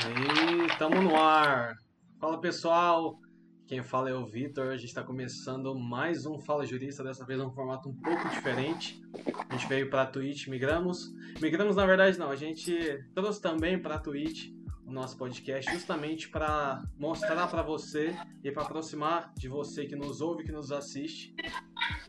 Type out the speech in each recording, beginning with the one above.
E tamo no ar. Fala pessoal, quem fala é o Vitor. A gente está começando mais um Fala Jurista, dessa vez um formato um pouco diferente. A gente veio para Twitch, migramos. Migramos na verdade não, a gente trouxe também para Twitch o nosso podcast justamente para mostrar para você e para aproximar de você que nos ouve, que nos assiste,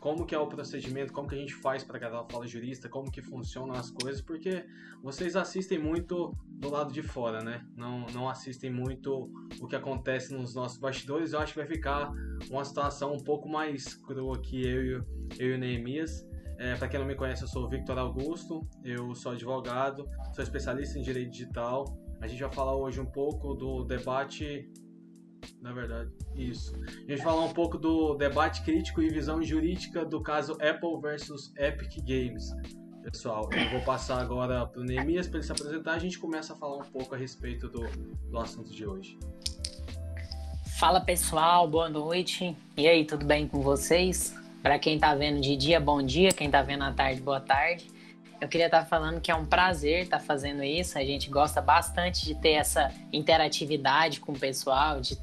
como que é o procedimento, como que a gente faz para gravar Fala Jurista, como que funcionam as coisas, porque vocês assistem muito do lado de fora, né? Não, não assistem muito o que acontece nos nossos bastidores. Eu acho que vai ficar uma situação um pouco mais crua aqui, eu, eu e o Neemias. É, para quem não me conhece, eu sou o Victor Augusto, eu sou advogado, sou especialista em direito digital, a gente vai falar hoje um pouco do debate. Na verdade, isso. A gente falar um pouco do debate crítico e visão jurídica do caso Apple versus Epic Games. Pessoal, eu vou passar agora para o Neemias para ele se apresentar. A gente começa a falar um pouco a respeito do, do assunto de hoje. Fala pessoal, boa noite. E aí, tudo bem com vocês? Para quem está vendo de dia, bom dia. Quem está vendo à tarde, boa tarde. Eu queria estar falando que é um prazer estar fazendo isso. A gente gosta bastante de ter essa interatividade com o pessoal, de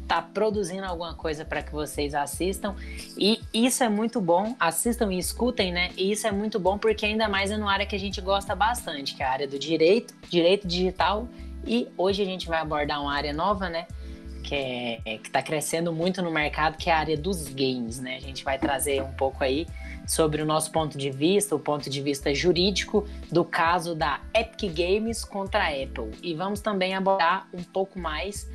estar produzindo alguma coisa para que vocês assistam. E isso é muito bom. Assistam e escutem, né? E isso é muito bom porque ainda mais é numa área que a gente gosta bastante, que é a área do direito, direito digital. E hoje a gente vai abordar uma área nova, né? Que é, está crescendo muito no mercado, que é a área dos games, né? A gente vai trazer um pouco aí sobre o nosso ponto de vista, o ponto de vista jurídico do caso da Epic Games contra a Apple. E vamos também abordar um pouco mais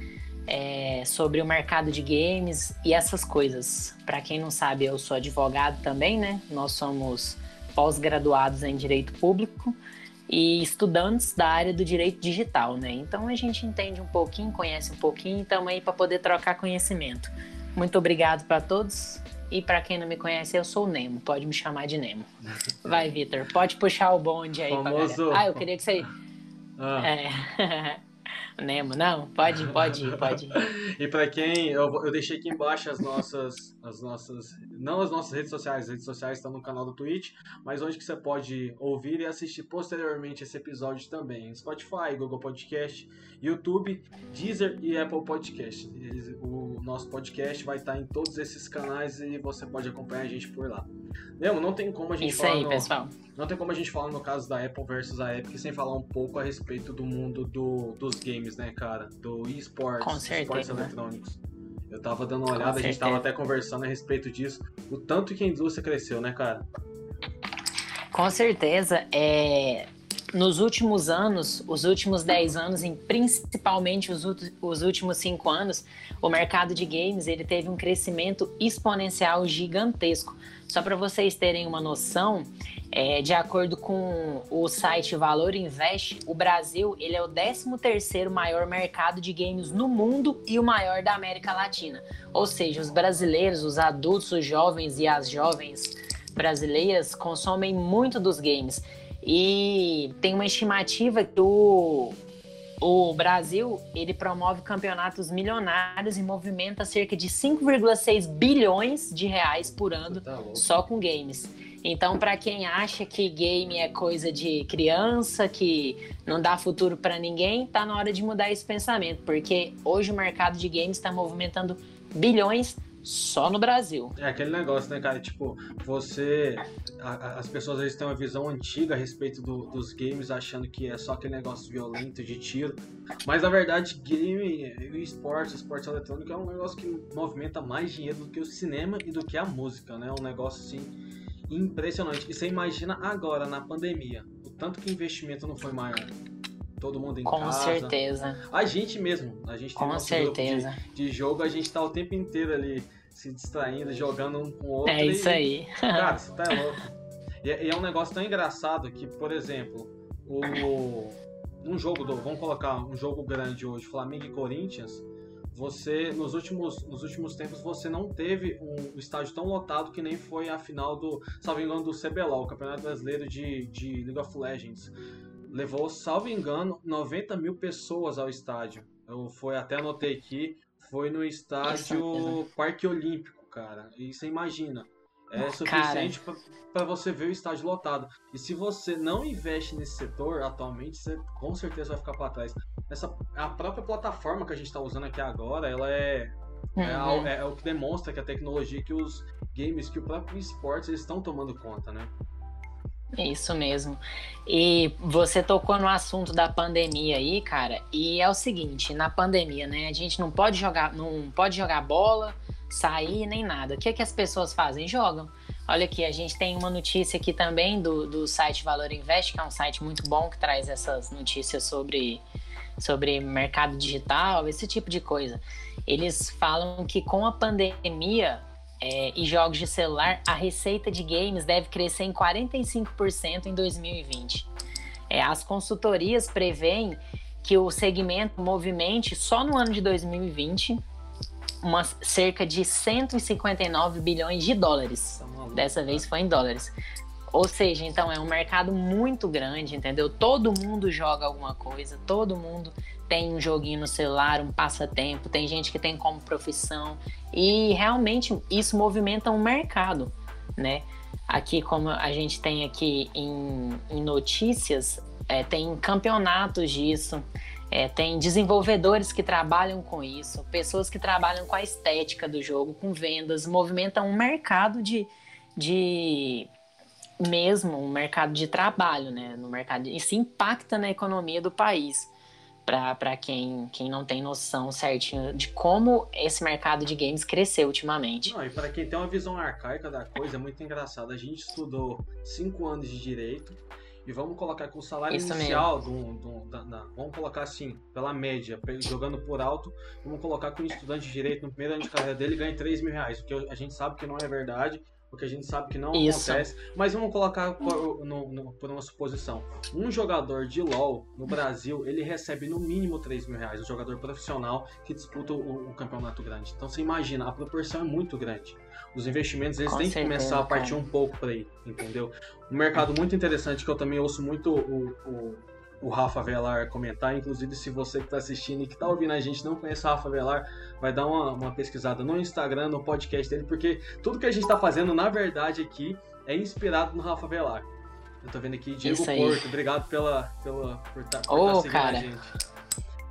é, sobre o mercado de games e essas coisas. Para quem não sabe, eu sou advogado também, né? Nós somos pós-graduados em direito público e estudantes da área do direito digital, né? Então a gente entende um pouquinho, conhece um pouquinho, estamos aí para poder trocar conhecimento. Muito obrigado para todos. E para quem não me conhece, eu sou o Nemo. Pode me chamar de Nemo. Vai, Vitor. Pode puxar o bonde aí Famoso... Ah, eu queria que você. Ah. É. Nemo, não? Pode, pode pode ir. e para quem. Eu, eu deixei aqui embaixo as nossas. As nossas. Não as nossas redes sociais, as redes sociais estão no canal do Twitch, mas onde que você pode ouvir e assistir posteriormente esse episódio também. Spotify, Google Podcast, YouTube, Deezer e Apple Podcast. O nosso podcast vai estar em todos esses canais e você pode acompanhar a gente por lá. Nemo, não tem como a gente Isso falar. aí, no... pessoal. Não tem como a gente falar no caso da Apple versus a Epic sem falar um pouco a respeito do mundo do, dos games, né, cara? Do esportes, esportes eletrônicos. Eu tava dando uma olhada, a gente tava até conversando a respeito disso. O tanto que a indústria cresceu, né, cara? Com certeza. É... Nos últimos anos, os últimos 10 anos, e principalmente os, os últimos 5 anos, o mercado de games ele teve um crescimento exponencial gigantesco. Só para vocês terem uma noção, é, de acordo com o site Valor Invest, o Brasil ele é o 13º maior mercado de games no mundo e o maior da América Latina. Ou seja, os brasileiros, os adultos, os jovens e as jovens brasileiras consomem muito dos games. E tem uma estimativa que o, o Brasil ele promove campeonatos milionários e movimenta cerca de 5,6 bilhões de reais por ano tá só com games. Então, para quem acha que game é coisa de criança, que não dá futuro para ninguém, tá na hora de mudar esse pensamento, porque hoje o mercado de games está movimentando bilhões só no Brasil. É aquele negócio, né, cara? Tipo, você. A, as pessoas às vezes têm uma visão antiga a respeito do, dos games, achando que é só aquele negócio violento de tiro. Mas na verdade, game e esporte, esporte eletrônico é um negócio que movimenta mais dinheiro do que o cinema e do que a música, né? Um negócio assim impressionante. E você imagina agora, na pandemia, o tanto que investimento não foi maior todo mundo em Com casa. Com certeza. A gente mesmo, a gente tem Com certeza. De, de, jogo, a gente tá o tempo inteiro ali se distraindo, jogando um com o outro. É e, isso aí. Cara, você tá louco. E, e, é um negócio tão engraçado que, por exemplo, o um jogo do, vamos colocar um jogo grande hoje, Flamengo e Corinthians, você nos últimos, nos últimos tempos você não teve um estádio tão lotado que nem foi a final do, salvo engano, do CBLOL, o Campeonato Brasileiro de, de League of Legends levou, salvo engano, 90 mil pessoas ao estádio. Eu foi até anotei aqui, foi no estádio Parque Olímpico, cara. E você imagina, é suficiente para você ver o estádio lotado. E se você não investe nesse setor atualmente, você com certeza vai ficar para trás. Essa, a própria plataforma que a gente está usando aqui agora, ela é, é uhum. é, é, é, o que demonstra que a tecnologia que os games, que o próprio esportes, eles estão tomando conta, né? Isso mesmo. E você tocou no assunto da pandemia aí, cara. E é o seguinte, na pandemia, né, a gente não pode jogar, não pode jogar bola, sair nem nada. O que é que as pessoas fazem? Jogam. Olha aqui, a gente tem uma notícia aqui também do, do site Valor Invest, que é um site muito bom que traz essas notícias sobre, sobre mercado digital, esse tipo de coisa. Eles falam que com a pandemia é, e jogos de celular, a receita de games deve crescer em 45% em 2020. É, as consultorias preveem que o segmento movimente só no ano de 2020 uma, cerca de 159 bilhões de dólares. Dessa vez foi em dólares. Ou seja, então é um mercado muito grande, entendeu? Todo mundo joga alguma coisa, todo mundo tem um joguinho no celular, um passatempo, tem gente que tem como profissão e realmente isso movimenta um mercado, né? Aqui, como a gente tem aqui em, em notícias, é, tem campeonatos disso, é, tem desenvolvedores que trabalham com isso, pessoas que trabalham com a estética do jogo, com vendas, movimentam um mercado de, de mesmo um mercado de trabalho, né? No mercado isso impacta na economia do país para quem, quem não tem noção certinho de como esse mercado de games cresceu ultimamente. Não, e para quem tem uma visão arcaica da coisa, é muito engraçado. A gente estudou cinco anos de direito e vamos colocar que o salário Isso inicial do, do, da, da, vamos colocar assim, pela média, jogando por alto, vamos colocar que um estudante de direito no primeiro ano de carreira dele ganha 3 mil reais, o que a gente sabe que não é verdade, porque a gente sabe que não Isso. acontece. Mas vamos colocar por, no, no, por uma suposição. Um jogador de LoL no Brasil, ele recebe no mínimo 3 mil reais. Um jogador profissional que disputa o, o campeonato grande. Então você imagina, a proporção é muito grande. Os investimentos eles Com têm certeza, que começar a partir cara. um pouco por aí, entendeu? Um mercado muito interessante que eu também ouço muito o, o o Rafa Velar comentar. Inclusive, se você que está assistindo e que está ouvindo a gente não conhece o Rafa Velar, vai dar uma, uma pesquisada no Instagram, no podcast dele, porque tudo que a gente está fazendo, na verdade, aqui é inspirado no Rafa Velar. Eu tô vendo aqui Diego Porto, obrigado pela, pela, por estar tá, oh, tá seguindo cara. a gente.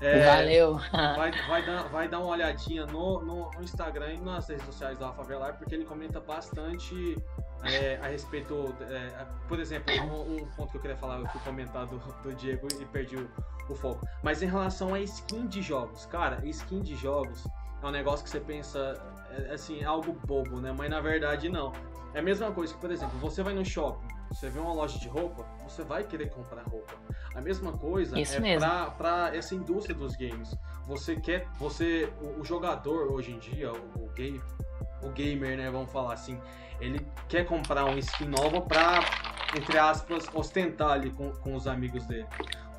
É, Valeu! vai, vai, dar, vai dar uma olhadinha no, no, Instagram e nas redes sociais do Rafa Velar, porque ele comenta bastante é, a respeito. É, por exemplo, um, um, ponto que eu queria falar, eu fui comentar do, do Diego e perdi o, o, foco. Mas em relação a skin de jogos, cara, skin de jogos é um negócio que você pensa é, assim, algo bobo, né? Mas na verdade não. É a mesma coisa que, por exemplo, você vai no shopping, você vê uma loja de roupa, você vai querer comprar roupa. A mesma coisa Isso é para essa indústria dos games. Você quer, você, o, o jogador hoje em dia, o, o, game, o gamer, né, vamos falar assim, ele quer comprar uma skin nova para, entre aspas, ostentar ali com, com os amigos dele.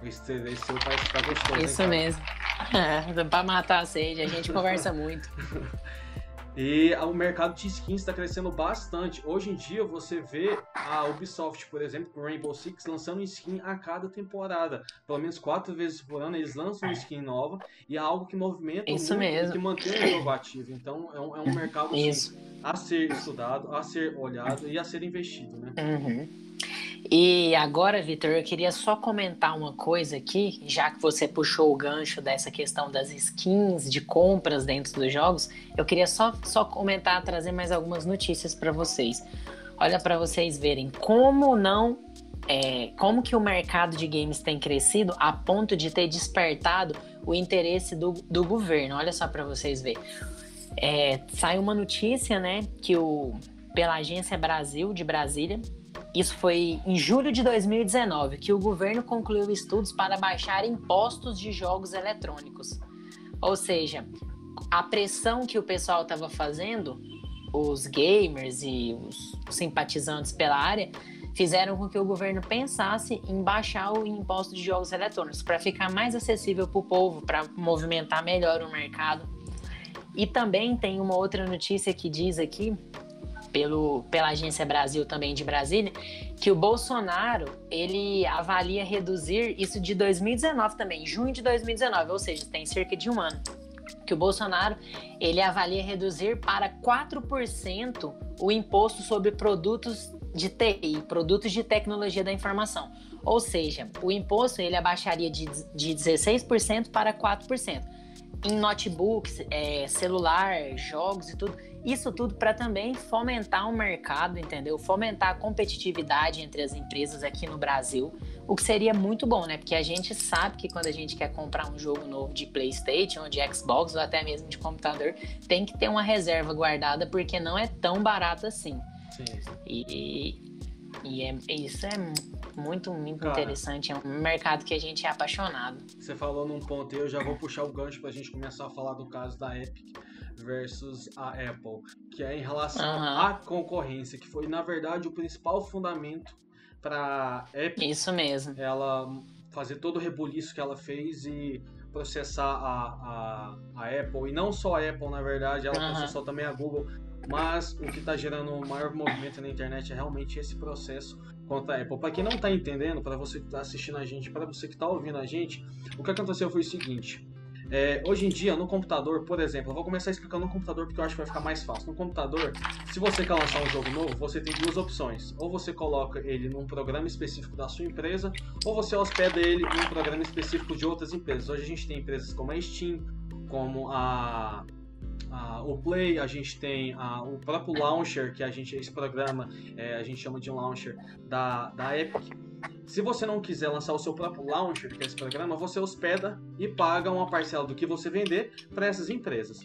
Esse, esse seu pai ficar gostoso. Isso hein, mesmo. Pra matar a sede, a gente conversa muito. E o mercado de skins está crescendo bastante. Hoje em dia você vê a Ubisoft, por exemplo, com Rainbow Six, lançando skin a cada temporada. Pelo menos quatro vezes por ano eles lançam uma skin nova e é algo que movimenta Isso muito mesmo. e que mantém o jogo ativo. Então é um, é um mercado assim, a ser estudado, a ser olhado e a ser investido. Né? Uhum. E agora, Vitor, eu queria só comentar uma coisa aqui, já que você puxou o gancho dessa questão das skins, de compras dentro dos jogos, eu queria só, só comentar, trazer mais algumas notícias para vocês. Olha para vocês verem como não é, como que o mercado de games tem crescido a ponto de ter despertado o interesse do, do governo. Olha só para vocês verem. É, sai uma notícia, né, que o pela Agência Brasil de Brasília isso foi em julho de 2019 que o governo concluiu estudos para baixar impostos de jogos eletrônicos. Ou seja, a pressão que o pessoal estava fazendo, os gamers e os simpatizantes pela área, fizeram com que o governo pensasse em baixar o imposto de jogos eletrônicos para ficar mais acessível para o povo, para movimentar melhor o mercado. E também tem uma outra notícia que diz aqui pelo, pela Agência Brasil também de Brasília, que o Bolsonaro ele avalia reduzir isso de 2019 também, junho de 2019, ou seja, tem cerca de um ano. que o Bolsonaro ele avalia reduzir para 4% o imposto sobre produtos de TI, produtos de tecnologia da informação. Ou seja, o imposto ele abaixaria de, de 16% para 4%. Em notebooks, é, celular, jogos e tudo. Isso tudo para também fomentar o mercado, entendeu? Fomentar a competitividade entre as empresas aqui no Brasil. O que seria muito bom, né? Porque a gente sabe que quando a gente quer comprar um jogo novo de PlayStation, ou de Xbox, ou até mesmo de computador, tem que ter uma reserva guardada, porque não é tão barato assim. Sim. E, e é, isso é muito, muito Cara, interessante. É um mercado que a gente é apaixonado. Você falou num ponto e eu já vou puxar o gancho para a gente começar a falar do caso da Epic versus a Apple, que é em relação uhum. à concorrência, que foi na verdade o principal fundamento para Epic. Isso mesmo. Ela fazer todo o rebuliço que ela fez e processar a, a, a Apple, e não só a Apple, na verdade, ela uhum. processou também a Google mas o que está gerando o maior movimento na internet é realmente esse processo contra a Apple. Para quem não está entendendo, para você que está assistindo a gente, para você que está ouvindo a gente, o que aconteceu foi o seguinte. É, hoje em dia, no computador, por exemplo, eu vou começar explicando no computador porque eu acho que vai ficar mais fácil. No computador, se você quer lançar um jogo novo, você tem duas opções. Ou você coloca ele num programa específico da sua empresa, ou você hospeda ele em um programa específico de outras empresas. Hoje a gente tem empresas como a Steam, como a o Play, a gente tem o próprio launcher, que a gente, esse programa, é, a gente chama de launcher da, da Epic. Se você não quiser lançar o seu próprio launcher, que é esse programa, você hospeda e paga uma parcela do que você vender para essas empresas.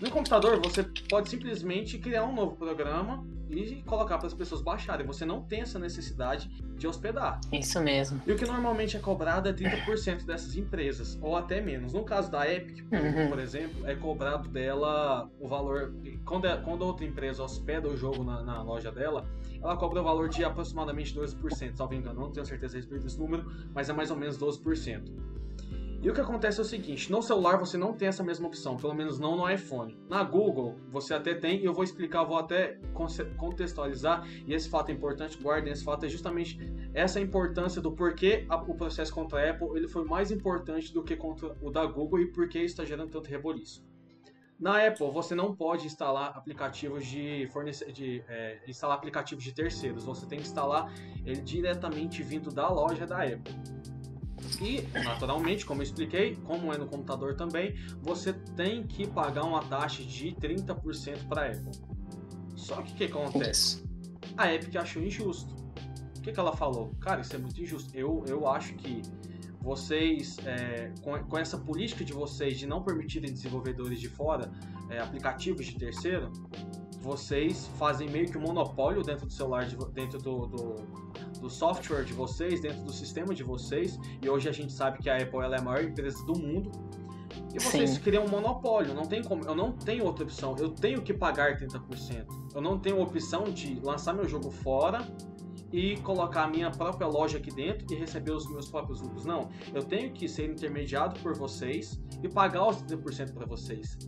No computador, você pode simplesmente criar um novo programa e colocar para as pessoas baixarem. Você não tem essa necessidade de hospedar. Isso mesmo. E o que normalmente é cobrado é 30% dessas empresas, ou até menos. No caso da Epic, uhum. por exemplo, é cobrado dela o valor. Quando, é, quando outra empresa hospeda o jogo na, na, loja dela, ela cobra o valor de aproximadamente 12%. Salvo engano, não tenho certeza a respeito desse número, mas é mais ou menos 12%. E o que acontece é o seguinte, no celular você não tem essa mesma opção, pelo menos não no iPhone. Na Google você até tem, e eu vou explicar, vou até contextualizar, e esse fato é importante, guardem esse fato, é justamente essa importância do porquê o processo contra a Apple ele foi mais importante do que contra o da Google e por que está gerando tanto reboliço. Na Apple, você não pode instalar aplicativos de fornecer, de é, instalar aplicativos de terceiros. Você tem que instalar ele diretamente vindo da loja da Apple. E, naturalmente, como eu expliquei, como é no computador também, você tem que pagar uma taxa de 30% para a Apple. Só que o que acontece? A Epic achou injusto. O que, que ela falou? Cara, isso é muito injusto. Eu, eu acho que vocês, é, com, com, essa política de vocês de não permitirem desenvolvedores de fora é, aplicativos de terceiro, vocês fazem meio que um monopólio dentro do celular, de, dentro do, do, do, software de vocês, dentro do sistema de vocês. E hoje a gente sabe que a Apple é a maior empresa do mundo. E vocês Sim. criam um monopólio, não tem como, eu não tenho outra opção, eu tenho que pagar 30%. Eu não tenho opção de lançar meu jogo fora e colocar a minha própria loja aqui dentro e receber os meus próprios lucros. Não, eu tenho que ser intermediado por vocês e pagar os 30% para vocês.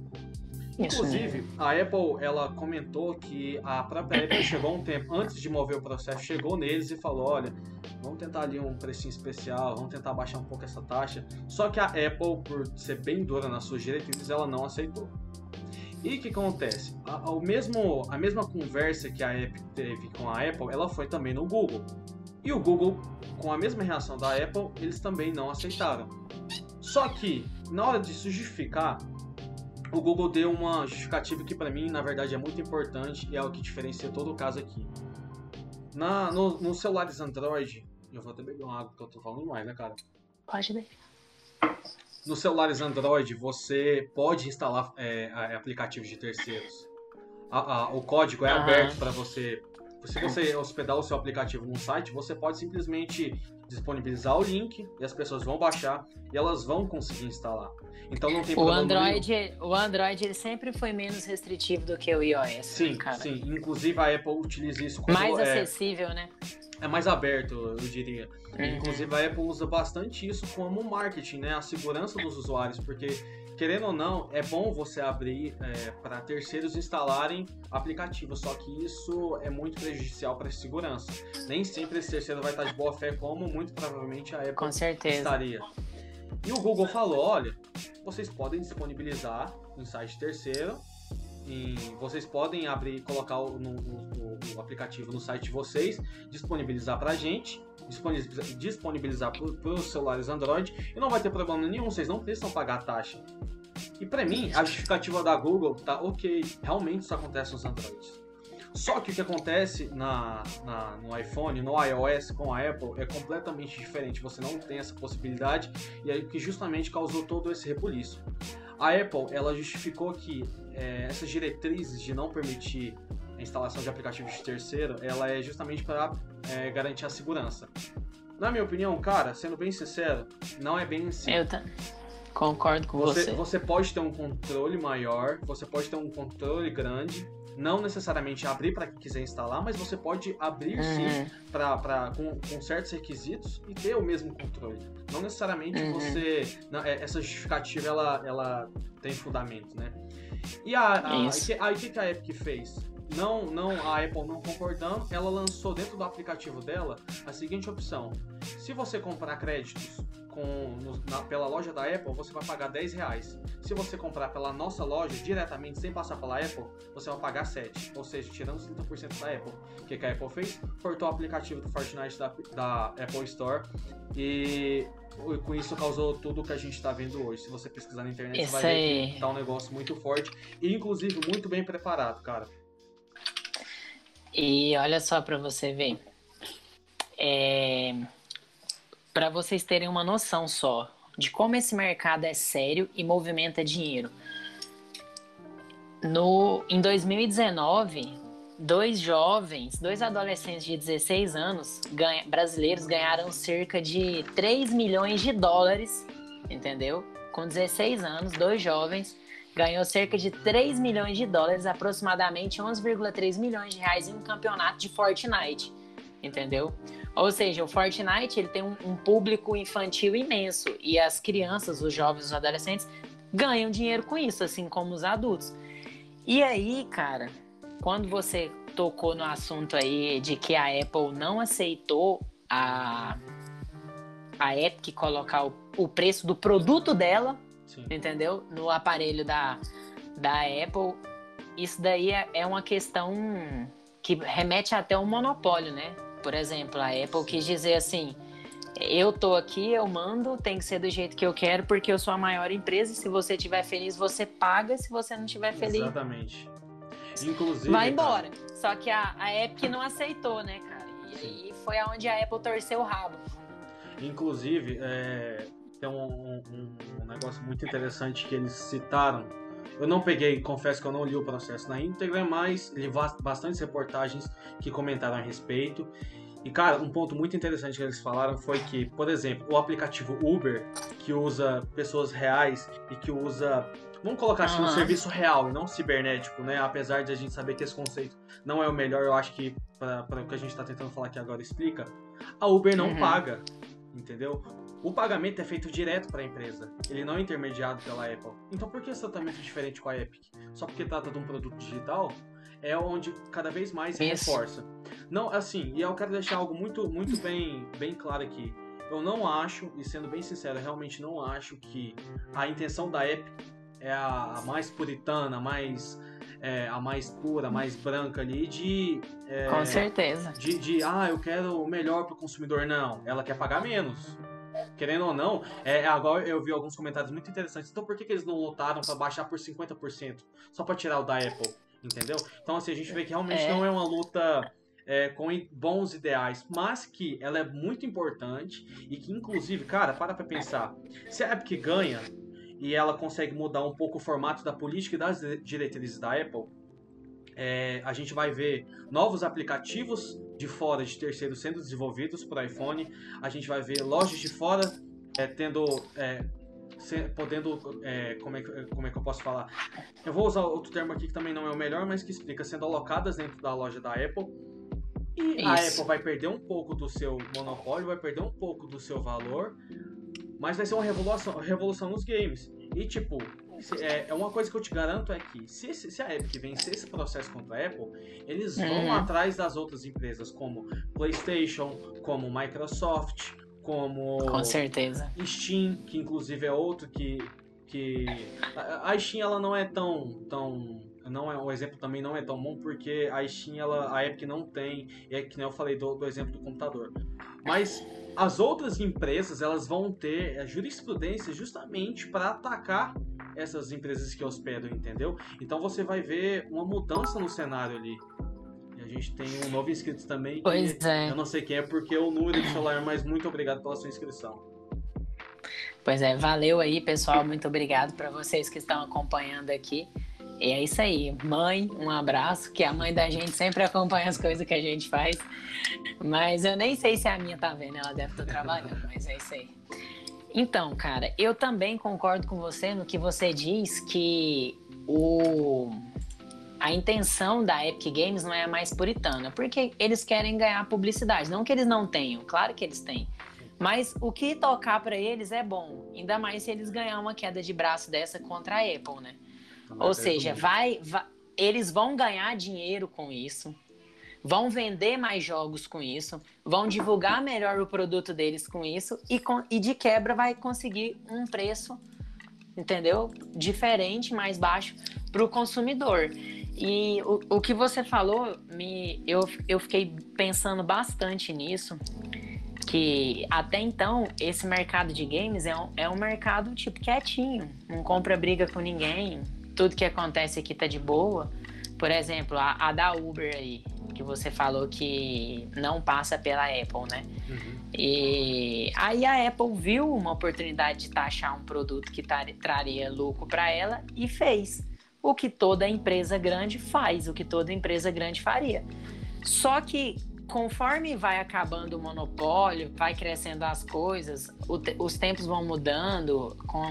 Inclusive, a Apple ela comentou que a própria Apple chegou um tempo antes de mover o processo, chegou neles e falou: olha, vamos tentar ali um precinho especial, vamos tentar baixar um pouco essa taxa. Só que a Apple, por ser bem dura nas suas diretrizes, ela não aceitou. E o que acontece? A, mesmo, a mesma conversa que a Epic teve com a Apple, ela foi também no Google. E o Google, com a mesma reação da Apple, eles também não aceitaram. Só que, na hora de se justificar, o Google deu uma justificativa que para mim, na verdade, é muito importante e é o que diferencia todo o caso aqui. Na, no, nos celulares Android, eu vou até beber uma água que eu tô falando mais, né, cara? Pode beber. Nos celulares Android, você pode instalar é, aplicativos de terceiros. A, a, o código é uhum. aberto para você. Se você hospedar o seu aplicativo num site, você pode simplesmente disponibilizar o link e as pessoas vão baixar e elas vão conseguir instalar. Então não tem o Android, o Android ele sempre foi menos restritivo do que o iOS. Né, sim, cara. sim. Inclusive a Apple utiliza isso como mais é, acessível, né? É mais aberto, eu diria. Uhum. Inclusive a Apple usa bastante isso como marketing, né? A segurança dos usuários, porque querendo ou não, é bom você abrir é, para terceiros instalarem aplicativos, só que isso é muito prejudicial para a segurança. Nem sempre esse terceiro vai estar de boa fé, como muito provavelmente a Apple Com certeza. estaria. E o Google falou: olha, vocês podem disponibilizar no site terceiro. E vocês podem abrir, colocar o, no, o, o aplicativo no site de vocês, disponibilizar para a gente, disponibilizar para os celulares Android e não vai ter problema nenhum, vocês não precisam pagar a taxa. E para mim, a justificativa da Google tá ok, realmente isso acontece nos Androids. Só que o que acontece na, na, no iPhone, no iOS com a Apple é completamente diferente. Você não tem essa possibilidade e aí que justamente causou todo esse rebuliço. A Apple ela justificou que é, essas diretrizes de não permitir a instalação de aplicativos de terceiro, ela é justamente para é, garantir a segurança. Na minha opinião, cara, sendo bem sincero, não é bem assim. Eu concordo com você, você. Você pode ter um controle maior, você pode ter um controle grande, não necessariamente abrir para quem quiser instalar, mas você pode abrir uhum. sim pra, pra, com, com, certos requisitos e ter o mesmo controle. Não necessariamente uhum. você. Não, é, essa justificativa ela, ela tem fundamento, né? E a, a, aí o que, que a Epic fez? Não, não, a Apple não concordando, ela lançou dentro do aplicativo dela a seguinte opção: se você comprar créditos com, no, na, pela loja da Apple, você vai pagar 10 reais. Se você comprar pela nossa loja, diretamente, sem passar pela Apple, você vai pagar 7. Ou seja, tirando 30% da Apple. O que, que a Apple fez? Cortou o aplicativo do Fortnite da, da Apple Store e com isso causou tudo o que a gente está vendo hoje. Se você pesquisar na internet, vai ver que tá um negócio muito forte e inclusive muito bem preparado, cara. E olha só para você ver. É para vocês terem uma noção só de como esse mercado é sério e movimenta dinheiro. No, em 2019, dois jovens, dois adolescentes de 16 anos ganha, brasileiros ganharam cerca de 3 milhões de dólares, entendeu? Com 16 anos, dois jovens ganhou cerca de 3 milhões de dólares, aproximadamente 11,3 milhões de reais em um campeonato de Fortnite, entendeu? Ou seja, o Fortnite ele tem um, um, público infantil imenso e as crianças, os jovens, os adolescentes ganham dinheiro com isso, assim como os adultos. E aí, cara, quando você tocou no assunto aí de que a Apple não aceitou a a Epic colocar o, o preço do produto dela, Sim. entendeu? No aparelho da, da Apple, isso daí é, é uma questão que remete até um monopólio, né? Por exemplo, a Apple quis dizer assim: eu tô aqui, eu mando, tem que ser do jeito que eu quero, porque eu sou a maior empresa. Se você estiver feliz, você paga. Se você não estiver feliz. Exatamente. Inclusive. Vai embora. Cara... Só que a, a Epic não aceitou, né, cara? E aí foi aonde a Apple torceu o rabo. Inclusive, é, tem um, um, um negócio muito interessante que eles citaram eu não peguei, confesso que eu não li o processo na íntegra, mas li bastantes reportagens que comentaram a respeito. E cara, um ponto muito interessante que eles falaram foi que, por exemplo, o aplicativo Uber, que usa pessoas reais e que usa vamos colocar assim, um serviço real e não cibernético, né? Apesar de a gente saber que esse conceito não é o melhor, eu acho que para o que a gente está tentando falar aqui agora explica. A Uber não uhum. paga, entendeu? O pagamento é feito direto para a empresa, ele não é intermediado pela Apple. Então por que esse tratamento é diferente com a Epic? Só porque trata de um produto digital? É onde cada vez mais se reforça. Não, assim, e eu quero deixar algo muito, muito bem, bem claro aqui. Eu não acho, e sendo bem sincero, eu realmente não acho que a intenção da Epic é a, a mais puritana, a mais é, a mais pura, a mais branca ali de. É, Com certeza. De, de, ah, eu quero o melhor para o consumidor. Não, ela quer pagar menos querendo ou não, é, agora eu vi alguns comentários muito interessantes. Então por que, que eles não lutaram para baixar por 50%? Só para tirar o da Apple, entendeu? Então assim, a gente vê que realmente é. não é uma luta é, com bons ideais, mas que ela é muito importante e que inclusive, cara, para pra pensar. Se a Epic ganha e ela consegue mudar um pouco o formato da política e das diretrizes da Apple, é, a gente vai ver novos aplicativos de fora de terceiros sendo desenvolvidos para iPhone. A gente vai ver lojas de fora é, tendo. É, podendo. É, como, é, como é que eu posso falar? Eu vou usar outro termo aqui que também não é o melhor, mas que explica, sendo alocadas dentro da loja da Apple. E Isso. a Apple vai perder um pouco do seu monopólio, vai perder um pouco do seu valor, mas vai ser uma revolução, revolução nos games. E tipo, é, é, uma coisa que eu te garanto é que se, se a Epic vencer esse processo contra a Apple, eles vão uhum. atrás das outras empresas como PlayStation, como Microsoft, como com certeza Steam, que inclusive é outro que que a Steam ela não é tão tão não é o exemplo também não é tão bom porque a Steam ela a Epic não tem é que nem eu falei do, do exemplo do computador mas as outras empresas elas vão ter a jurisprudência justamente para atacar essas empresas que hospedam entendeu então você vai ver uma mudança no cenário ali e a gente tem um novo inscrito também pois é. eu não sei quem é porque o número de celular mas muito obrigado pela sua inscrição Pois é, valeu aí, pessoal. Muito obrigado para vocês que estão acompanhando aqui. E é isso aí. Mãe, um abraço, que a mãe da gente sempre acompanha as coisas que a gente faz. Mas eu nem sei se a minha tá vendo, ela deve estar trabalhando, mas é isso aí. Então, cara, eu também concordo com você no que você diz que o a intenção da Epic Games não é mais puritana, porque eles querem ganhar publicidade, não que eles não tenham, claro que eles têm. Mas o que tocar para eles é bom, ainda mais se eles ganhar uma queda de braço dessa contra a Apple, né? Ou seja, vai, vai, eles vão ganhar dinheiro com isso, vão vender mais jogos com isso, vão divulgar melhor o produto deles com isso e, com, e de quebra vai conseguir um preço, entendeu? Diferente, mais baixo para o consumidor. E o, o que você falou, me, eu, eu fiquei pensando bastante nisso que até então esse mercado de games é um, é um mercado tipo quietinho, não compra briga com ninguém, tudo que acontece aqui tá de boa. Por exemplo, a, a da Uber aí, que você falou que não passa pela Apple, né? Uhum. E aí a Apple viu uma oportunidade de taxar um produto que tar, traria lucro para ela e fez o que toda empresa grande faz, o que toda empresa grande faria. Só que conforme vai acabando o monopólio, vai crescendo as coisas, te, os tempos vão mudando com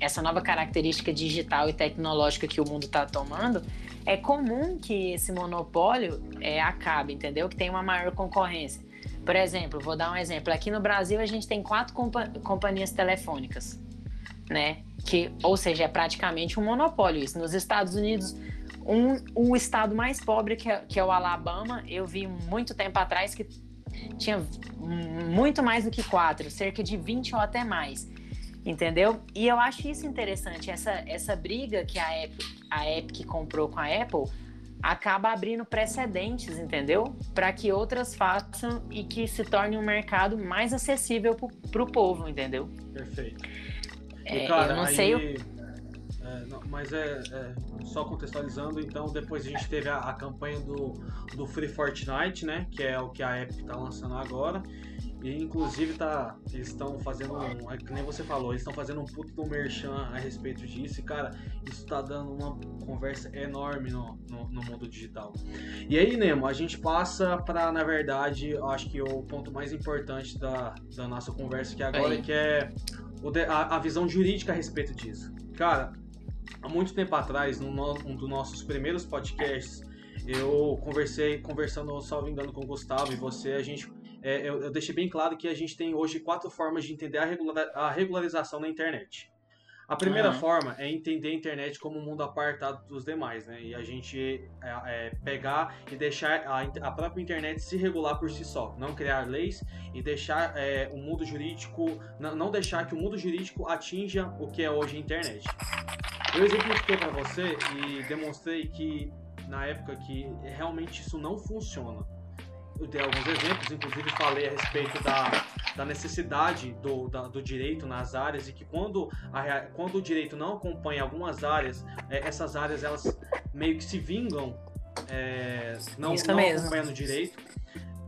essa nova característica digital e tecnológica que o mundo está tomando, é comum que esse monopólio é, acabe, entendeu? Que tem uma maior concorrência. Por exemplo, vou dar um exemplo. Aqui no Brasil a gente tem quatro compa companhias telefônicas, né? Que, ou seja, é praticamente um monopólio isso. Nos Estados Unidos um, o estado mais pobre, que é, que é o Alabama, eu vi muito tempo atrás que tinha muito mais do que quatro, cerca de 20 ou até mais. Entendeu? E eu acho isso interessante, essa, essa briga que a Epic, a Epic comprou com a Apple acaba abrindo precedentes, entendeu? Para que outras façam e que se torne um mercado mais acessível para o povo, entendeu? Perfeito. É, cara, eu não aí... sei. É, não, mas é, é, só contextualizando, então depois a gente teve a, a, campanha do, do Free Fortnite, né? Que é o que a Epic está lançando agora. E inclusive tá, eles estão fazendo, um, é que nem você falou, eles estão fazendo um puto do merchan a respeito disso. E cara, isso tá dando uma conversa enorme no, no, no mundo digital. E aí, Nemo, a gente passa para, na verdade, acho que o ponto mais importante da, da nossa conversa aqui agora, que é o a, a visão jurídica a respeito disso. Cara, há muito tempo atrás, num um dos nossos primeiros podcasts, eu conversei, conversando, salvo engano, com o Gustavo e você, a gente, é, eu, eu, deixei bem claro que a gente tem hoje quatro formas de entender a, regular, a regularização na internet. A primeira uhum. forma é entender a internet como um mundo apartado dos demais, né? E a gente é, é, pegar e deixar a, a, própria internet se regular por si só, não criar leis e deixar é, o mundo jurídico, não, deixar que o mundo jurídico atinja o que é hoje a internet. Eu exemplifiquei para você e demonstrei que na época que realmente isso não funciona. Eu dei alguns exemplos, inclusive falei a respeito da, da necessidade do, da, do direito nas áreas e que quando, a, quando o direito não acompanha algumas áreas, é, essas áreas elas meio que se vingam é, não, não acompanhando o direito.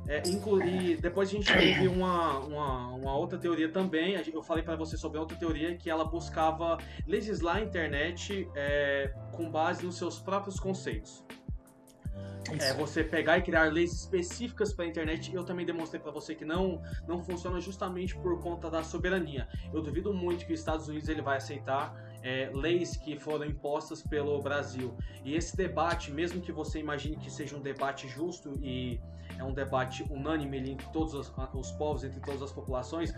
É, e depois a gente teve uma, uma, uma, outra teoria também. Eu falei para você sobre outra teoria que ela buscava legislar a internet é, com base nos seus próprios conceitos. É, você pegar e criar leis específicas para a internet, eu também demonstrei para você que não, não funciona justamente por conta da soberania. Eu duvido muito que os Estados Unidos ele vai aceitar é, leis que foram impostas pelo Brasil. E esse debate, mesmo que você imagine que seja um debate justo e é um debate unânime entre todos os, os, povos, entre todas as populações,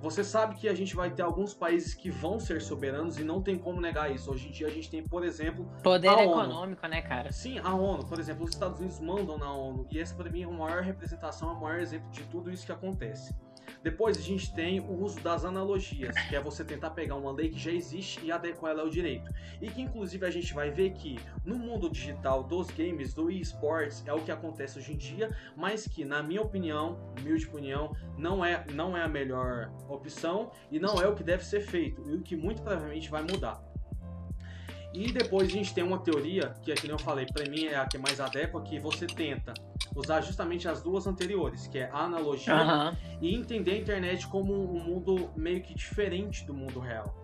você sabe que a gente vai ter alguns países que vão ser soberanos e não tem como negar isso. Hoje em dia a gente tem, por exemplo, poder econômico, né, cara? Sim, a ONU, por exemplo, os Estados Unidos mandam na ONU e essa para mim é a maior representação, é o maior exemplo de tudo isso que acontece. Depois a gente tem o uso das analogias, que é você tentar pegar uma lei que já existe e adequar ela ao direito. E que inclusive a gente vai ver que no mundo digital dos games, do esports, é o que acontece hoje em dia, mas que na minha opinião, humilde opinião, não é, não é a melhor opção e não é o que deve ser feito, e o que muito provavelmente vai mudar. E depois a gente tem uma teoria, que é que eu falei, para mim é a que mais adequa, que você tenta usar justamente as duas anteriores, que é a analogia uhum. e entender a internet como um mundo meio que diferente do mundo real.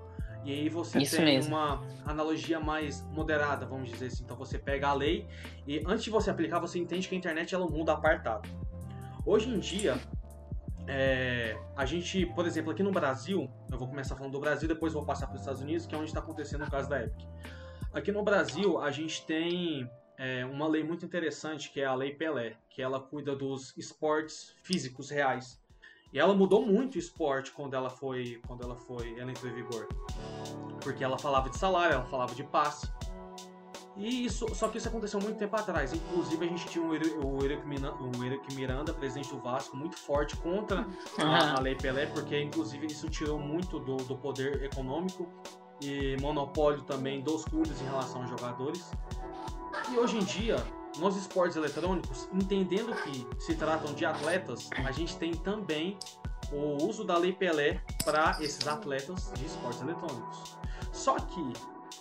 E aí você Isso tem mesmo. uma analogia mais moderada, vamos dizer assim. Então você pega a lei e antes de você aplicar, você entende que a internet é um mundo apartado. Hoje em dia, é, a gente, por exemplo, aqui no Brasil, eu vou começar falando do Brasil, depois vou passar para os Estados Unidos, que é onde está acontecendo o caso da Epic. Aqui no Brasil, a gente tem é, uma lei muito interessante, que é a Lei Pelé, que ela cuida dos esportes físicos reais. E ela mudou muito o esporte quando ela foi, quando ela foi, ela entrou em vigor. Porque ela falava de salário, ela falava de passe. E isso, só que isso aconteceu muito tempo atrás. Inclusive a gente tinha o Eric Miranda, Miranda, presidente do Vasco, muito forte contra a, a, Lei Pelé, porque inclusive isso tirou muito do, do poder econômico e monopólio também dos clubes em relação aos jogadores. E hoje em dia, nos esportes eletrônicos, entendendo que se tratam de atletas, a gente tem também o uso da Lei Pelé para esses atletas de esportes eletrônicos. Só que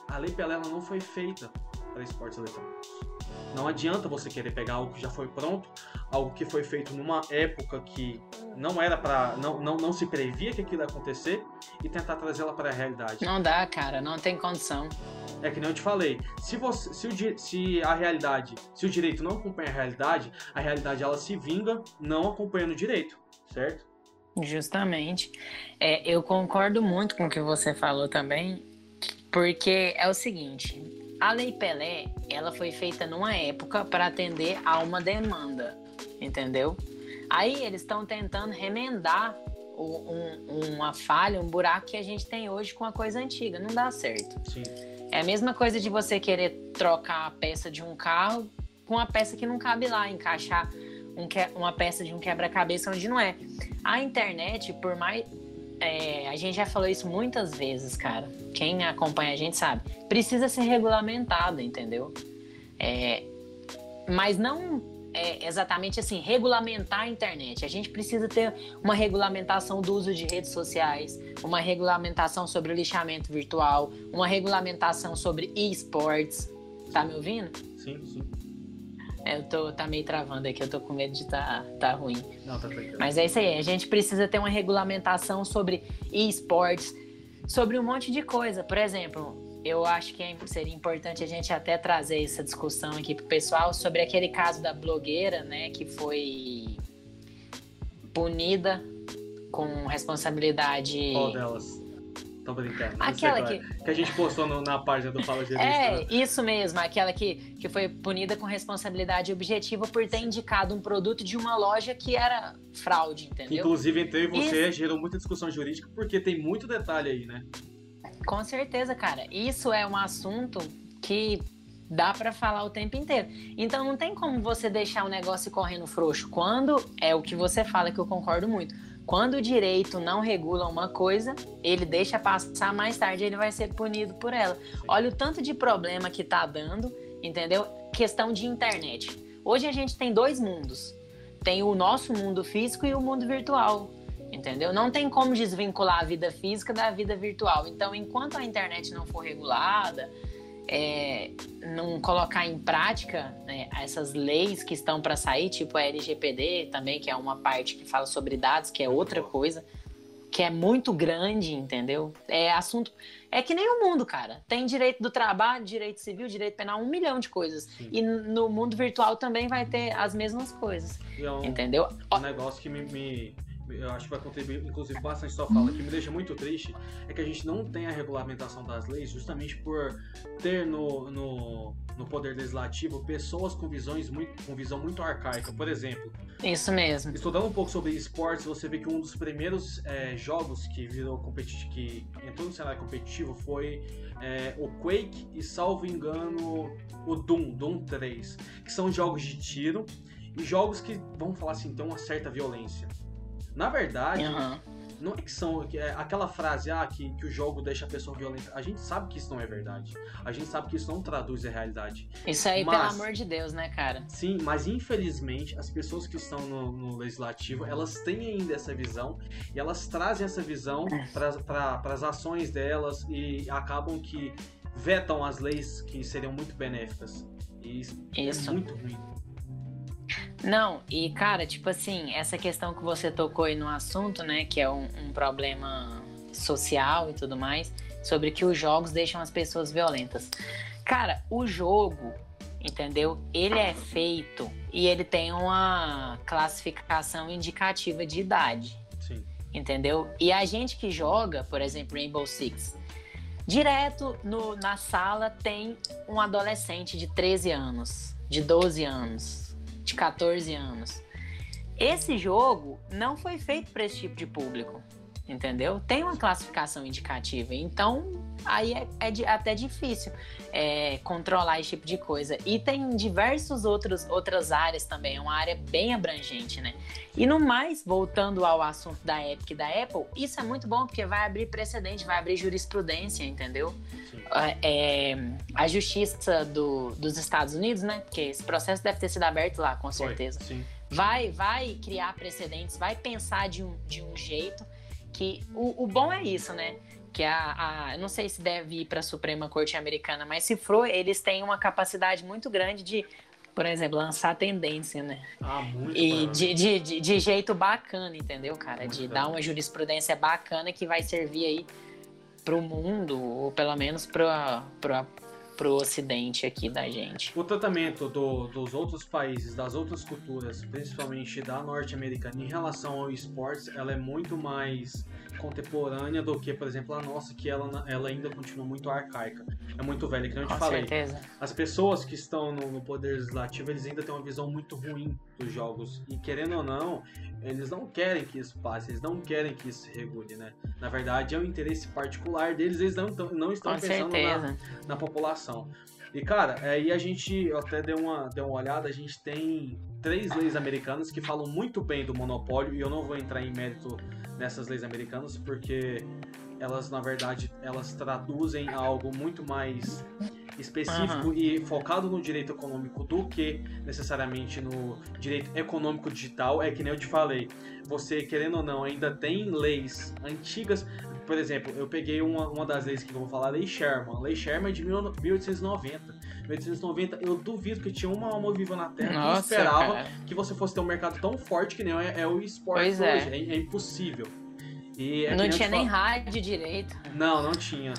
a Lei Pelé não foi feita para esportes eletrônicos. Não adianta você querer pegar algo que já foi pronto, algo que foi feito numa época que não era para não, não, não se previa que aquilo ia acontecer e tentar trazê-la para a realidade. Não dá, cara, não tem condição. É que nem eu te falei, se você se, o, se a realidade, se o direito não acompanha a realidade, a realidade ela se vinga não acompanhando o direito, certo? Justamente. É, eu concordo muito com o que você falou também, porque é o seguinte, a Lei Pelé, ela foi feita numa época para atender a uma demanda, entendeu? Aí eles estão tentando remendar um, uma falha, um buraco que a gente tem hoje com a coisa antiga. Não dá certo. Sim. É a mesma coisa de você querer trocar a peça de um carro com a peça que não cabe lá, encaixar um que, uma peça de um quebra-cabeça onde não é. A internet, por mais é, a gente já falou isso muitas vezes, cara. Quem acompanha a gente sabe. Precisa ser regulamentado, entendeu? É, mas não é exatamente assim, regulamentar a internet. A gente precisa ter uma regulamentação do uso de redes sociais, uma regulamentação sobre o lixamento virtual, uma regulamentação sobre esportes. Tá me ouvindo? Sim, sim. É, eu tô tá meio travando aqui, eu tô com medo de tá, tá ruim. Não, tá tranquilo. Mas é isso aí, a gente precisa ter uma regulamentação sobre esportes, sobre um monte de coisa. Por exemplo, eu acho que é, seria importante a gente até trazer essa discussão aqui pro pessoal sobre aquele caso da blogueira, né, que foi punida com responsabilidade. Qual delas? Tô brincando. Aquela que... É. que a gente postou no, na página do Fala Gerista. É, né? isso mesmo. Aquela que, que foi punida com responsabilidade objetiva por ter indicado um produto de uma loja que era fraude, entendeu? Inclusive, entre eu e você isso... gerou muita discussão jurídica porque tem muito detalhe aí, né? Com certeza, cara. Isso é um assunto que dá para falar o tempo inteiro. Então não tem como você deixar o negócio correndo frouxo. Quando é o que você fala que eu concordo muito quando o direito não regula uma coisa, ele deixa passar, mais tarde ele vai ser punido por ela. Olha o tanto de problema que tá dando, entendeu? Questão de internet. Hoje a gente tem dois mundos. Tem o nosso mundo físico e o mundo virtual. Entendeu? Não tem como desvincular a vida física da vida virtual. Então, enquanto a internet não for regulada, é, não colocar em prática né, essas leis que estão para sair, tipo a LGPD também, que é uma parte que fala sobre dados, que é outra coisa, que é muito grande, entendeu? É assunto. É que nem o mundo, cara. Tem direito do trabalho, direito civil, direito penal, um milhão de coisas. Sim. E no mundo virtual também vai ter as mesmas coisas. É um, entendeu? Um negócio que me, me eu acho que vai contribuir, inclusive, bastante sua fala, que me deixa muito triste, é que a gente não tem a regulamentação das leis justamente por ter no, no, no poder legislativo pessoas com visões muito, com visão muito arcaica. Por exemplo, isso mesmo. Estudando um pouco sobre esportes, você vê que um dos primeiros é, jogos que virou competitivo, que entrou no cenário competitivo foi é, o Quake e, salvo engano, o Doom, Doom 3, que são jogos de tiro e jogos que, vamos falar assim, têm uma certa violência Na verdade, uhum. não é que são é, aquela frase ah, que, que o jogo deixa a pessoa violenta. A gente sabe que isso não é verdade. A gente sabe que isso não traduz a realidade. Isso aí, mas, pelo amor de Deus, né, cara? Sim, mas infelizmente as pessoas que estão no, no legislativo elas têm ainda essa visão e elas trazem essa visão é. para as ações delas e acabam que vetam as leis que seriam muito benéficas. E isso, isso. é muito ruim. Não, e cara, tipo assim, essa questão que você tocou aí no assunto, né, que é um, um problema social e tudo mais, sobre que os jogos deixam as pessoas violentas. Cara, o jogo, entendeu? Ele é feito e ele tem uma classificação indicativa de idade. Sim. Entendeu? E a gente que joga, por exemplo, Rainbow Six, direto no, na sala tem um adolescente de 13 anos, de 12 anos, de 14 anos. Esse jogo não foi feito para esse tipo de público, entendeu? Tem uma classificação indicativa, então aí é, é até difícil é, controlar esse tipo de coisa. E tem diversos outros outras áreas também, é uma área bem abrangente, né? E no mais, voltando ao assunto da Epic e da Apple, isso é muito bom porque vai abrir precedente, vai abrir jurisprudência, entendeu? É, a justiça do, dos Estados Unidos, né? Porque esse processo deve ter sido aberto lá, com certeza. Foi, vai, vai criar precedentes, vai pensar de um, de um jeito que. O, o bom é isso, né? Que a, a. Eu não sei se deve ir para a Suprema Corte Americana, mas se for, eles têm uma capacidade muito grande de por exemplo, lançar tendência, né? Ah, muito E de, de, de, de, jeito bacana, entendeu, cara? Muito de dar uma jurisprudência bacana que vai servir aí para o mundo, ou pelo menos para o ocidente aqui da gente. O tratamento do, dos outros países, das outras culturas, principalmente da norte-americana, em relação ao esportes, ela é muito mais contemporânea do que, por exemplo, a nossa, que ela, ela ainda continua muito arcaica. É muito velha, que eu te Com falei. Certeza. As pessoas que estão no, no, poder legislativo, eles ainda têm uma visão muito ruim dos jogos. E querendo ou não, eles não querem que isso passe, eles não querem que isso se regule, né? Na verdade, é o interesse particular deles, eles não, não estão Com pensando na, na população. E cara, aí a gente, até dei uma, dei uma olhada, a gente tem três leis americanas que falam muito bem do monopólio, e eu não vou entrar em mérito nessas leis americanas, porque elas, na verdade, elas traduzem algo muito mais específico uhum. e focado no direito econômico do que necessariamente no direito econômico digital. É que nem eu te falei, você, querendo ou não, ainda tem leis antigas. Por exemplo, eu peguei uma, uma das leis que eu vou falar, a Lei Sherman. A Lei Sherman é de 1890. 1890, eu duvido que tinha uma alma viva na Terra Nossa, que esperava cara. que você fosse ter um mercado tão forte que nem é, é o esporte pois é. hoje. É, é impossível. É não tinha nem rádio direito. Não, não tinha.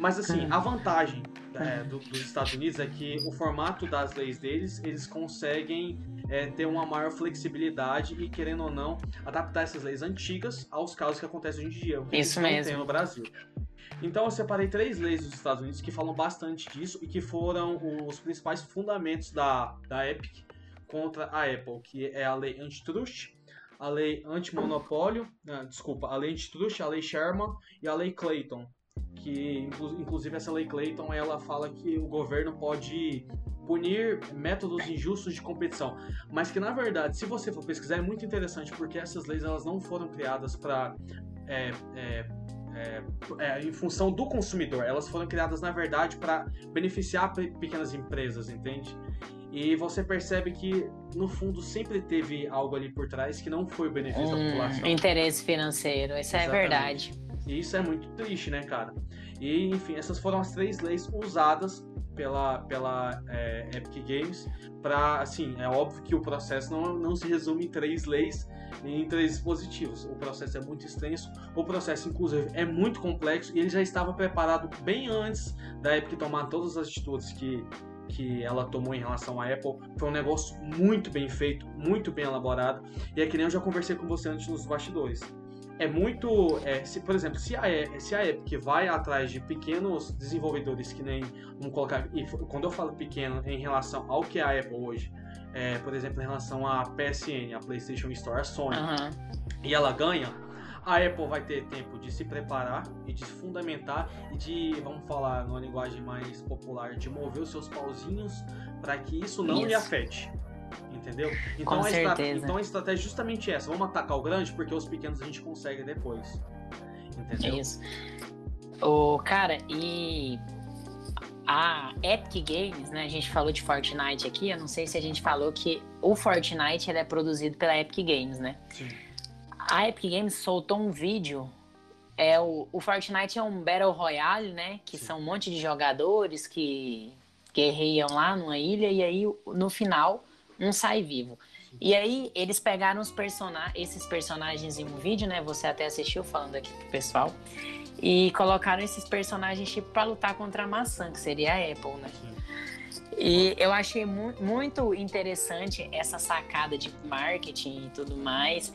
Mas assim, a vantagem é, do, dos Estados Unidos é que o formato das leis deles, eles conseguem é, ter uma maior flexibilidade e, querendo ou não, adaptar essas leis antigas aos casos que acontecem hoje em dia. Isso mesmo. tem no Brasil. Então eu separei três leis dos Estados Unidos que falam bastante disso e que foram os principais fundamentos da, da Epic contra a Apple, que é a lei antitrust, a lei antimonopólio, ah, desculpa, a lei antitrust, a lei Sherman e a lei Clayton, que inclusive essa lei Clayton ela fala que o governo pode punir métodos injustos de competição, mas que na verdade, se você for pesquisar, é muito interessante porque essas leis elas não foram criadas para é, é, é, é, em função do consumidor. Elas foram criadas, na verdade, para beneficiar pequenas empresas, entende? E você percebe que, no fundo, sempre teve algo ali por trás que não foi o benefício um da população. Interesse financeiro, isso é Exatamente. é verdade. E isso é muito triste, né, cara? E, enfim, essas foram as três leis usadas pela, pela é, Epic Games para, assim, é óbvio que o processo não, não se resume em três leis em três dispositivos. O processo é muito extenso, o processo, inclusive, é muito complexo e ele já estava preparado bem antes da Epic tomar todas as atitudes que, que ela tomou em relação à Apple. Foi um negócio muito bem feito, muito bem elaborado. E é que nem eu já conversei com você antes nos bastidores. É muito. É, se, por exemplo, se a, se a Epic vai atrás de pequenos desenvolvedores que nem. Vamos colocar. E quando eu falo pequeno em relação ao que é a Apple hoje, é, por exemplo, em relação à PSN, a PlayStation Store, a Sony, uhum. e ela ganha, a Apple vai ter tempo de se preparar e de se fundamentar e de, vamos falar numa linguagem mais popular, de mover os seus pauzinhos para que isso não isso. lhe afete. Entendeu? Então, a então a estratégia é justamente essa. Vamos atacar o grande porque os pequenos a gente consegue depois. Entendeu? É isso. O cara, e a Epic Games, né? A gente falou de Fortnite aqui, eu não sei se a gente falou que o Fortnite é produzido pela Epic Games, né? Sim. A Epic Games soltou um vídeo. É, o, o Fortnite é um Battle Royale, né? Que Sim. são um monte de jogadores que guerreiam lá numa ilha e aí no final um sai vivo. E aí eles pegaram os esses personagens em um vídeo, né? Você até assistiu falando aqui pro pessoal. E colocaram esses personagens tipo para lutar contra a maçã, que seria a Apple, né? E eu achei mu muito interessante essa sacada de marketing e tudo mais.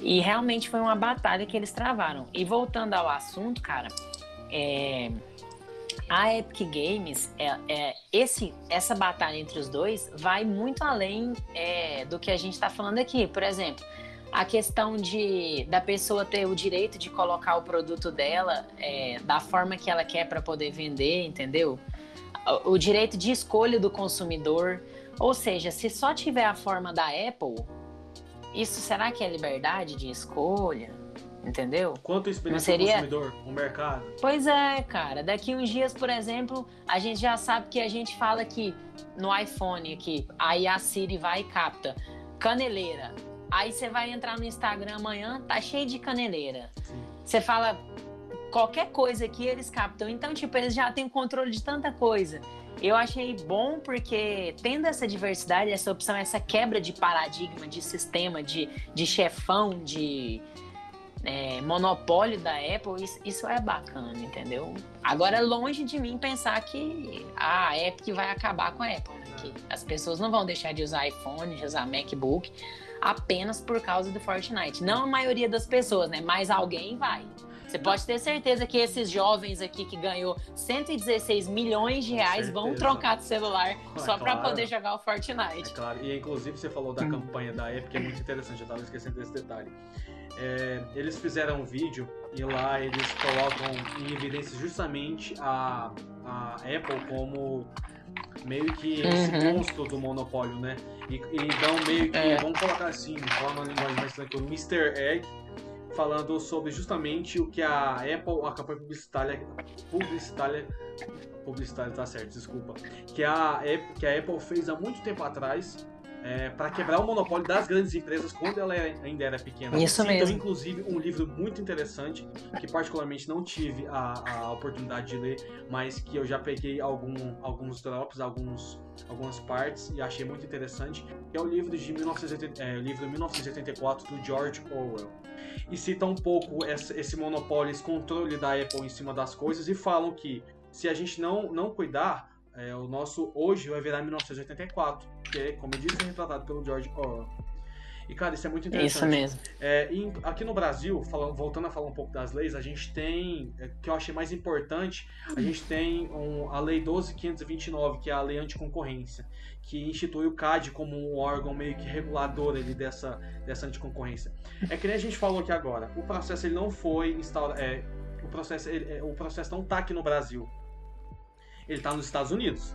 E realmente foi uma batalha que eles travaram. E voltando ao assunto, cara, é, a Epic Games, é, é, esse, essa batalha entre os dois vai muito além é, do que a gente está falando aqui. Por exemplo, a questão de da pessoa ter o direito de colocar o produto dela é, da forma que ela quer para poder vender, entendeu? O, o direito de escolha do consumidor. Ou seja, se só tiver a forma da Apple, isso será que é liberdade de escolha? Entendeu? Quanto experiência seria... consumidor, o mercado? Pois é, cara. Daqui uns dias, por exemplo, a gente já sabe que a gente fala que no iPhone aqui, aí a Siri vai e capta caneleira. Aí você vai entrar no Instagram amanhã, tá cheio de caneleira. Você fala qualquer coisa que eles captam. Então, tipo, eles já têm controle de tanta coisa. Eu achei bom porque tendo essa diversidade, essa opção, essa quebra de paradigma, de sistema, de, de chefão, de é, monopólio da Apple, isso, isso, é bacana, entendeu? Agora, é longe de mim pensar que a Epic vai acabar com a Apple, né? Que as pessoas não vão deixar de usar iPhone, de usar MacBook apenas por causa do Fortnite. Não a maioria das pessoas, né? Mas alguém vai. Você pode ter certeza que esses jovens aqui que ganhou 116 milhões de reais vão trocar de celular é, só para poder jogar o Fortnite. É claro, e inclusive você falou da campanha da Epic, é muito interessante, eu tava esquecendo desse detalhe. É, eles fizeram um vídeo e lá eles colocam em evidência justamente a, a Apple como meio que esse uhum. monstro do monopólio, né? E, e dão meio que, é. vamos colocar assim, falar uma linguagem mais tranquila, Mr. Egg, falando sobre justamente o que a Apple, a campanha publicitária, publicitária, publicitária tá certo, desculpa, que a, que a Apple fez há muito tempo atrás é, para quebrar o monopólio das grandes empresas quando ela ainda era pequena. Isso Citam, mesmo. inclusive, um livro muito interessante que particularmente não tive a, a oportunidade de ler, mas que eu já peguei algum, alguns drops, alguns, algumas partes e achei muito interessante, que é o livro de 1980, é, livro 1984 do George Orwell. E cita um pouco esse, esse monopólio, esse controle da Apple em cima das coisas e falam que se a gente não, não cuidar, é, o nosso hoje vai virar 1984, que é, como eu disse, retratado pelo George Orwell. E, cara, isso é muito interessante. Isso mesmo. É, aqui no Brasil, falando, voltando a falar um pouco das leis, a gente tem, é, que eu achei mais importante, a gente tem um, a Lei 12.529, que é a Lei Anticoncorrência, que institui o CAD como um órgão meio que regulador ali dessa, dessa anticoncorrência. É que nem a gente falou aqui agora, o processo ele não foi instaurado, é, o processo, ele, é, o processo não está aqui no Brasil ele está nos Estados Unidos.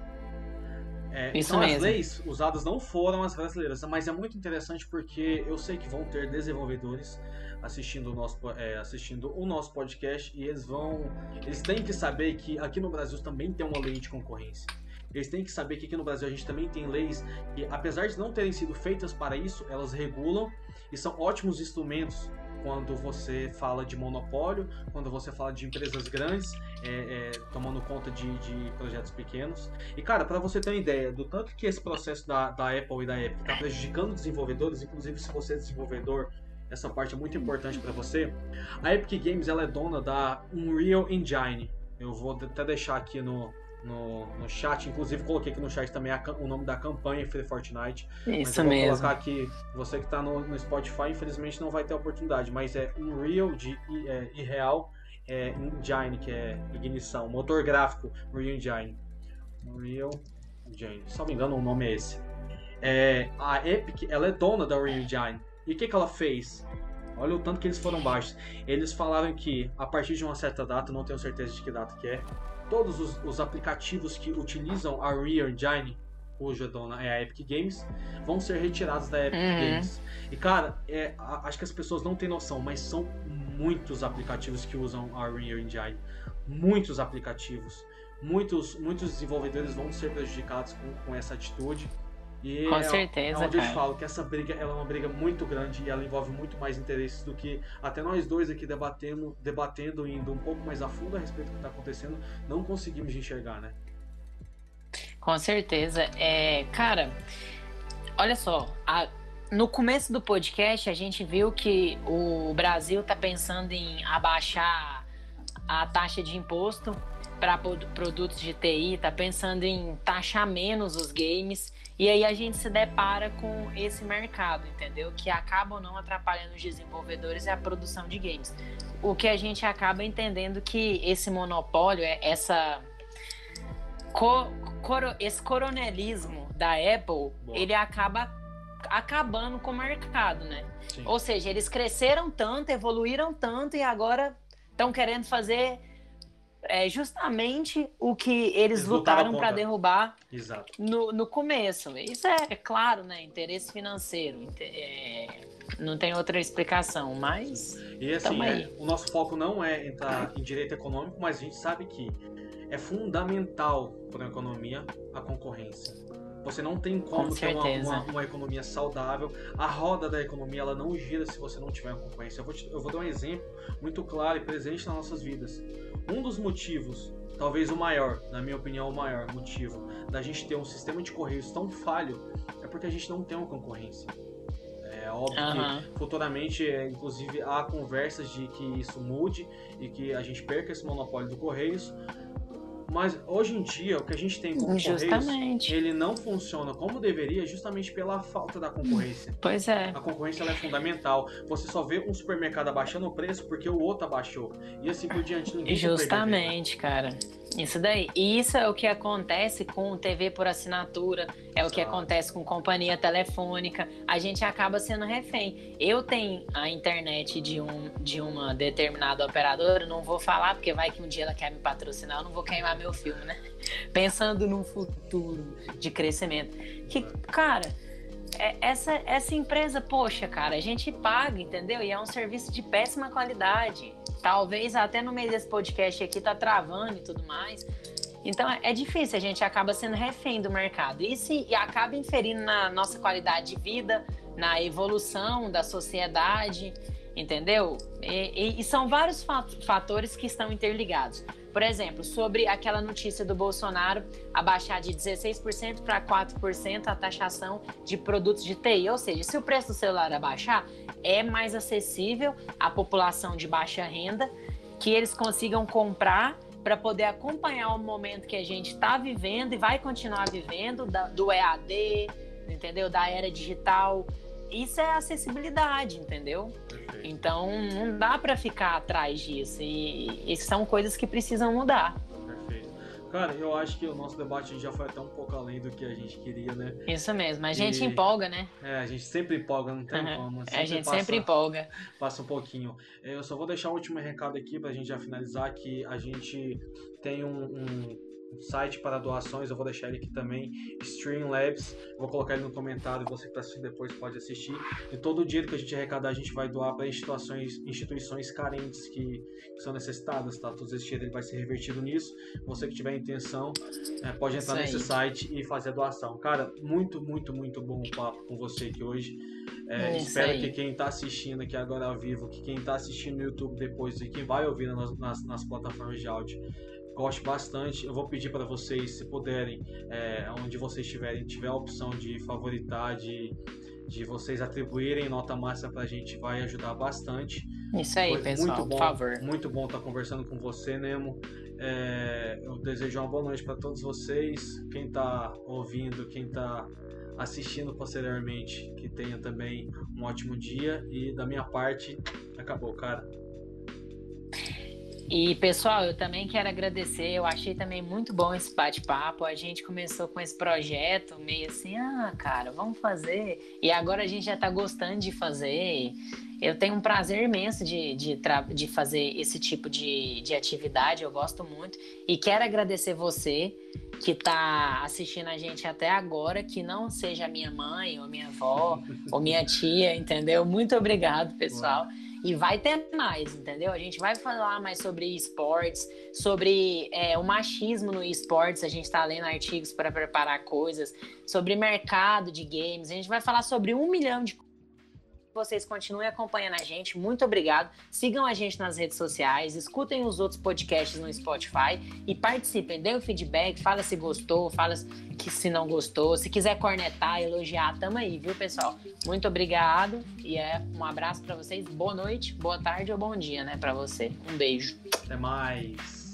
É, Isso então mesmo. as leis usadas não foram as brasileiras, mas é muito interessante porque eu sei que vão ter desenvolvedores assistindo o nosso, é, assistindo o nosso podcast e eles vão. Eles têm que saber que aqui no Brasil também tem uma lei de concorrência. Eles têm que saber que aqui no Brasil a gente também tem leis que, apesar de não terem sido feitas para isso, elas regulam e são ótimos instrumentos quando você fala de monopólio, quando você fala de empresas grandes é, é, tomando conta de, de, projetos pequenos. E cara, para você ter uma ideia do tanto que esse processo da, da Apple e da Epic está prejudicando desenvolvedores, inclusive se você é desenvolvedor, essa parte é muito importante para você. A Epic Games ela é dona da Unreal Engine. Eu vou até deixar aqui no, no, no chat. Inclusive, coloquei aqui no chat também a, o nome da campanha Free Fortnite. Isso mas mesmo. Vou colocar aqui, você que está no, no, Spotify, infelizmente não vai ter oportunidade, mas é Unreal de é, Irreal é, Engine, que é ignição, motor gráfico Unreal Engine. Unreal Engine, se não me engano, o nome é esse. É, a Epic, ela é dona da Unreal Engine. E o que, que ela fez? Olha o tanto que eles foram baixos. Eles falaram que a partir de uma certa data, não tenho certeza de que data que é, todos os, os aplicativos que utilizam a Unreal Engine hoje a dona é a Epic Games, vão ser retirados da Epic Uhum. Games. E cara, é, a- acho que as pessoas não têm noção, mas são muitos aplicativos que usam a Unreal Engine. Muitos aplicativos. Muitos, muitos desenvolvedores vão ser prejudicados com, com essa atitude. E Com é, certeza, é onde eu te cara. falo que essa briga ela é uma briga muito grande e ela envolve muito mais interesses do que até nós dois aqui debatendo, debatendo indo um pouco mais a fundo a respeito do que está acontecendo, não conseguimos enxergar, né? Com certeza. É, cara, olha só, a- no começo do podcast a gente viu que o Brasil tá pensando em abaixar a taxa de imposto para produtos de TI, tá pensando em taxar menos os games. E aí a gente se depara com esse mercado, entendeu? Que acaba ou não atrapalhando os desenvolvedores e a produção de games. O que a gente acaba entendendo que esse monopólio, é essa co- coro- esse coronelismo da Apple, Boa. ele acaba acabando com o mercado, né? Sim. Ou seja, eles cresceram tanto, evoluíram tanto e agora estão querendo fazer é, justamente o que eles, Eles lutaram para derrubar Exato. no, no começo. Isso é, é claro, né? Interesse financeiro. inte- é, não tem outra explicação, mas E assim, é, o nosso foco não é entrar em direito econômico, mas a gente sabe que é fundamental para a economia a concorrência. Você não tem como Com ter uma, uma- uma economia saudável. A roda da economia ela não gira se você não tiver uma concorrência. Eu vou, te- eu vou dar um exemplo muito claro e presente nas nossas vidas. Um dos motivos, talvez o maior, na minha opinião, o maior motivo da gente ter um sistema de correios tão falho é porque a gente não tem uma concorrência. É óbvio que aham, futuramente, é, inclusive, há conversas de que isso mude e que a gente perca esse monopólio do Correios. Mas hoje em dia, o que a gente tem com justamente. ele não funciona como deveria justamente pela falta da concorrência. Pois é. A concorrência é fundamental. Você só vê um supermercado abaixando o preço porque o outro abaixou. E assim por diante. Ninguém. Justamente, cara. Isso daí. E isso é o que acontece com TV por assinatura, é o que acontece com companhia telefônica. A gente acaba sendo refém. Eu tenho a internet de, um, de uma determinada operadora, não vou falar, porque vai que um dia ela quer me patrocinar, eu não vou queimar meu filme, né? Pensando num futuro de crescimento. Que, cara. é- Essa, essa empresa, poxa, cara, a gente paga, entendeu? E é um serviço de péssima qualidade. Talvez até no meio desse podcast aqui tá travando e tudo mais. Então é difícil, a gente acaba sendo refém do mercado. E, se, e acaba inferindo na nossa qualidade de vida, na evolução da sociedade, entendeu? E, e- e são vários fa- fatores que estão interligados. Por exemplo, sobre aquela notícia do Bolsonaro abaixar de 16% para 4% a taxação de produtos de TI. Ou seja, se o preço do celular abaixar, é mais acessível à população de baixa renda, que eles consigam comprar para poder acompanhar o momento que a gente está vivendo e vai continuar vivendo, do EAD, entendeu? Da era digital. Isso é acessibilidade, entendeu? Perfeito. Então não dá para ficar atrás disso. E, e são coisas que precisam mudar. Perfeito. Cara, eu acho que o nosso debate já foi até um pouco além do que a gente queria, né? Isso mesmo. A gente E- empolga, né? É, a gente sempre empolga, não tem Uhum. como. a gente passa- sempre empolga. passa um pouquinho. Eu só vou deixar um último recado aqui pra gente já finalizar, que a gente tem um, um site para doações, eu vou deixar ele aqui também, Streamlabs, vou colocar ele no comentário, você que está assistindo depois pode assistir. E todo o dinheiro que a gente arrecadar, a gente vai doar para instituições, instituições carentes que, que são necessitadas, tá? Todo esse dinheiro vai ser revertido nisso. Você que tiver intenção, é, pode entrar nesse site e fazer a doação. Cara, muito, muito, muito bom o papo com você aqui hoje. É, espero que quem está assistindo aqui agora ao vivo, que quem está assistindo no YouTube depois e quem vai ouvir nas, nas, nas plataformas de áudio, goste bastante. Eu vou pedir para vocês, se puderem, é, onde vocês estiverem, tiver a opção de favoritar, de, de vocês atribuírem nota máxima para a gente, vai ajudar bastante. Isso aí, Foi pessoal, muito bom, por favor. Muito bom estar conversando com você, Nemo. É, eu desejo uma boa noite para todos vocês. Quem está ouvindo, quem está assistindo posteriormente, que tenha também um ótimo dia. E da minha parte, acabou, cara. E pessoal, eu também quero agradecer. Eu achei também muito bom esse bate-papo. A gente começou com esse projeto meio assim, ah, cara, vamos fazer. E agora a gente já tá gostando de fazer. Eu tenho um prazer imenso de, de, de fazer esse tipo de, de atividade, eu gosto muito. E quero agradecer você que está assistindo a gente até agora, que não seja minha mãe, ou minha avó, ou minha tia, entendeu? Muito obrigado, pessoal. E vai ter mais, entendeu? A gente vai falar mais sobre esportes, sobre é, o machismo no esportes. A gente está lendo artigos para preparar coisas, sobre mercado de games. A gente vai falar sobre um milhão de vocês continuem acompanhando a gente. Muito obrigado. Sigam a gente nas redes sociais, escutem os outros podcasts no Spotify e participem. Dê o feedback, fala se gostou, fala que se não gostou. Se quiser cornetar, elogiar, tamo aí, viu, pessoal? Muito obrigado e é um abraço para vocês. Boa noite, boa tarde ou bom dia, né, para você. Um beijo. Até mais.